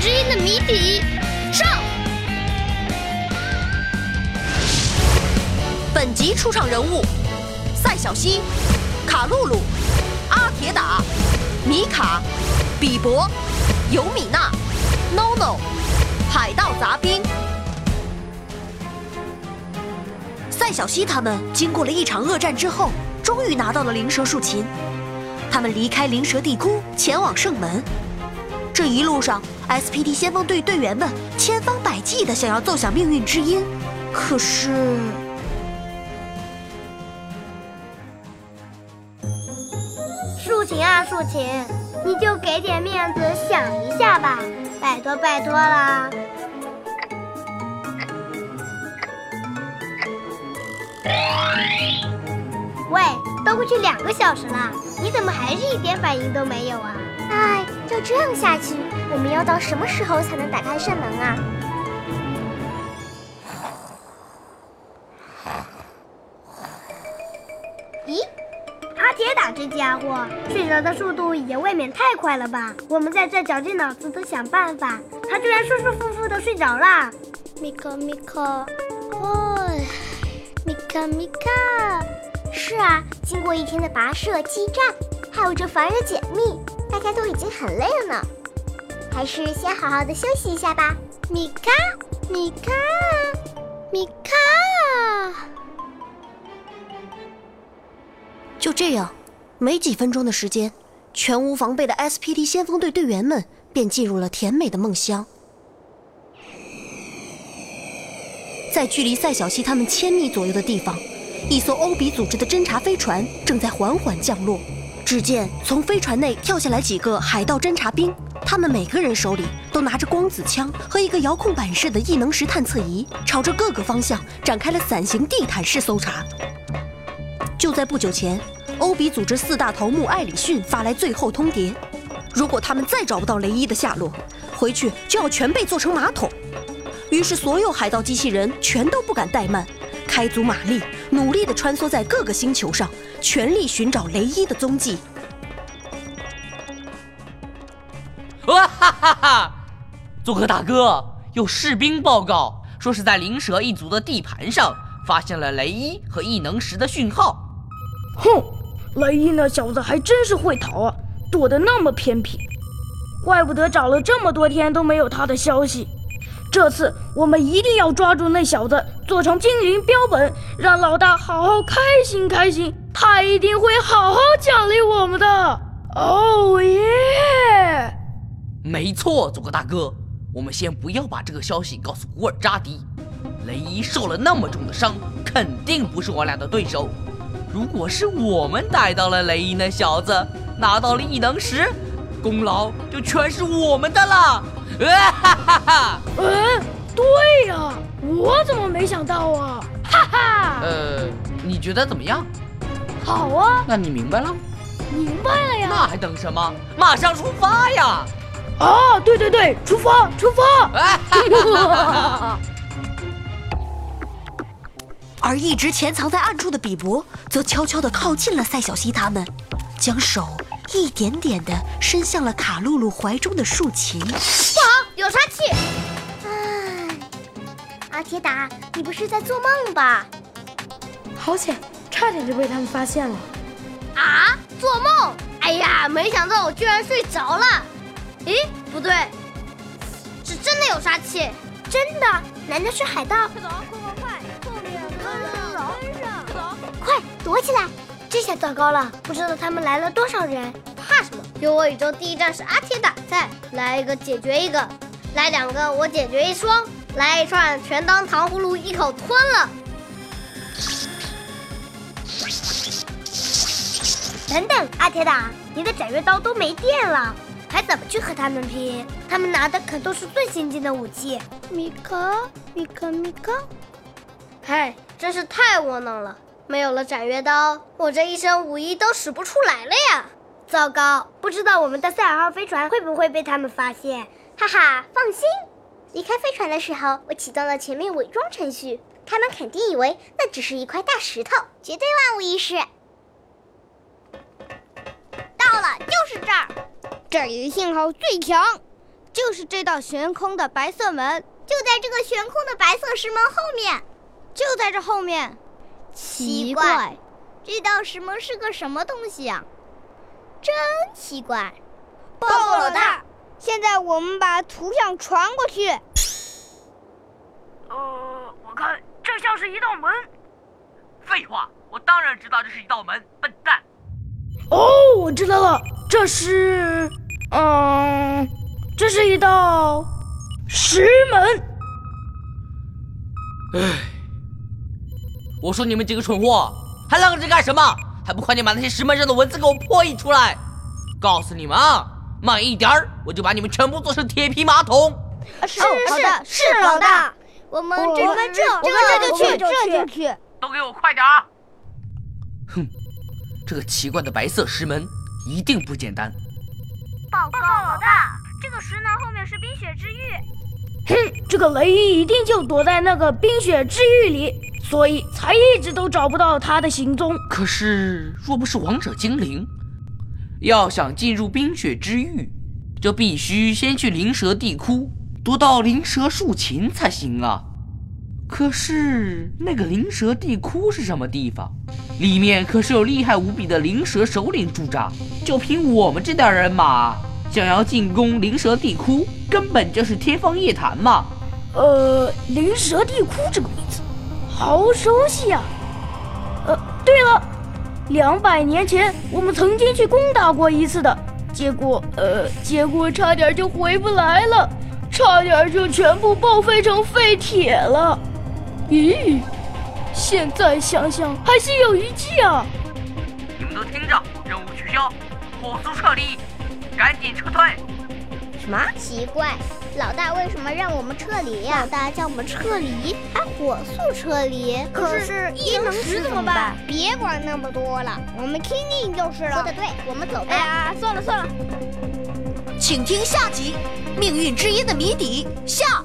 的谜底，上！本集出场人物：赛小西、卡露露、阿铁打、米卡、比伯、尤米娜、NONO、海盗杂兵。赛小西他们经过了一场恶战之后，终于拿到了灵蛇竖琴。他们离开灵蛇地窟，前往圣门。这一路上，SPD 先锋队队员们千方百计的想要奏响命运之音，可是……竖琴啊，竖琴，你就给点面子想一下吧，拜托拜托啦！喂，都过去两个小时了，你怎么还是一点反应都没有啊？哎，照这样下去，我们要到什么时候才能打开扇门啊？咦，阿铁打这家伙睡着的速度也未免太快了吧？我们在这绞尽脑汁的想办法，他居然舒舒服服的睡着了。米卡米卡，哦，米卡米卡。是啊，经过一天的跋涉、激战，还有这烦人的解密，大家都已经很累了呢。还是先好好的休息一下吧。米卡，米卡，米卡。就这样，没几分钟的时间，全无防备的 SPD 先锋队队员们便进入了甜美的梦乡。在距离赛小息他们千米左右的地方。一艘欧比组织的侦察飞船正在缓缓降落，只见从飞船内跳下来几个海盗侦察兵，他们每个人手里都拿着光子枪和一个遥控板式的异能石探测仪，朝着各个方向展开了伞形地毯式搜查。就在不久前，欧比组织四大头目艾里逊发来最后通牒：如果他们再找不到雷伊的下落，回去就要全被做成马桶。于是，所有海盗机器人全都不敢怠慢。开足马力，努力地穿梭在各个星球上，全力寻找雷伊的踪迹。哇哈哈哈！佐克大哥，有士兵报告说是在灵蛇一族的地盘上发现了雷伊和异能石的讯号。哼，雷伊那小子还真是会逃啊，躲得那么偏僻，怪不得找了这么多天都没有他的消息。这次我们一定要抓住那小子，做成精灵标本，让老大好好开心开心。他一定会好好奖励我们的。哦耶！没错，佐克大哥，我们先不要把这个消息告诉古尔扎迪。雷伊受了那么重的伤，肯定不是我俩的对手。如果是我们逮到了雷伊那小子，拿到了异能石，功劳就全是我们的了。哈哈哈！嗯，对呀，我怎么没想到啊？哈哈。呃，你觉得怎么样？好啊。那你明白了？明白了呀。那还等什么？马上出发呀！啊，对对对，出发，出发！而一直潜藏在暗处的比伯，则悄悄地靠近了赛小西他们，将手。一点点的伸向了卡露露怀中的竖琴，不好，有杀气！哎，阿铁打，你不是在做梦吧？好险，差点就被他们发现了。啊，做梦！哎呀，没想到我居然睡着了。咦，不对，是真的有杀气！真的？难道是海盗？快走，快快快！后面跟上，跟上，走！快躲起来！这下糟糕了，不知道他们来了多少人。怕什么？有我宇宙第一战士阿铁打在，来一个解决一个，来两个我解决一双，来一串全当糖葫芦一口吞了。等等，阿铁打，你的斩月刀都没电了，还怎么去和他们拼？他们拿的可都是最先进的武器。米卡，米卡，米卡。嗨，真是太窝囊了。没有了斩月刀，我这一身武艺都使不出来了呀！糟糕，不知道我们的赛尔号飞船会不会被他们发现？哈哈，放心，离开飞船的时候，我启动了全面伪装程序，他们肯定以为那只是一块大石头，绝对万无一失。到了，就是这儿，这里信号最强，就是这道悬空的白色门，就在这个悬空的白色石门后面。就在这后面。奇怪，这道石门是个什么东西啊？真奇怪。报告老大，现在我们把图像传过去。呃，我看这像是一道门。废话，我当然知道这是一道门，笨蛋。哦，我知道了，这是，嗯，这是一道石门。唉，我说你们几个蠢货，还愣着干什么？还不快点把那些石门上的文字给我破译出来！告诉你们啊，慢一点儿，我就把你们全部做成铁皮马桶。是是是，老大，我们这我们这我们这就去，这就去。都给我快点啊！哼，这个奇怪的白色石门一定不简单。报告老大，这个石门后面是冰雪之玉。哼，这个雷伊一定就躲在那个冰雪之域里，所以才一直都找不到他的行踪。可是，若不是王者精灵，要想进入冰雪之域，就必须先去灵蛇地窟夺到灵蛇竖琴才行啊。可是那个灵蛇地窟是什么地方？里面可是有厉害无比的灵蛇首领驻扎。就凭我们这点人马，想要进攻灵蛇地窟，根本就是天方夜谭嘛！呃，灵蛇地窟这个名字好熟悉呀。呃，对了，两百年前我们曾经去攻打过一次的，结果，呃，结果差点就回不来了，差点就全部报废成废铁了。咦，现在想想还心有余悸啊！你们都听着，任务取消，火速撤离，赶紧撤退！什么？奇怪，老大为什么让我们撤离呀？老大叫我们撤离，还火速撤离。可是异能石怎么办？别管那么多了，我们听听就是了。说的对，我们走吧。哎呀，算了算了。请听下集《命运之音的谜底》下。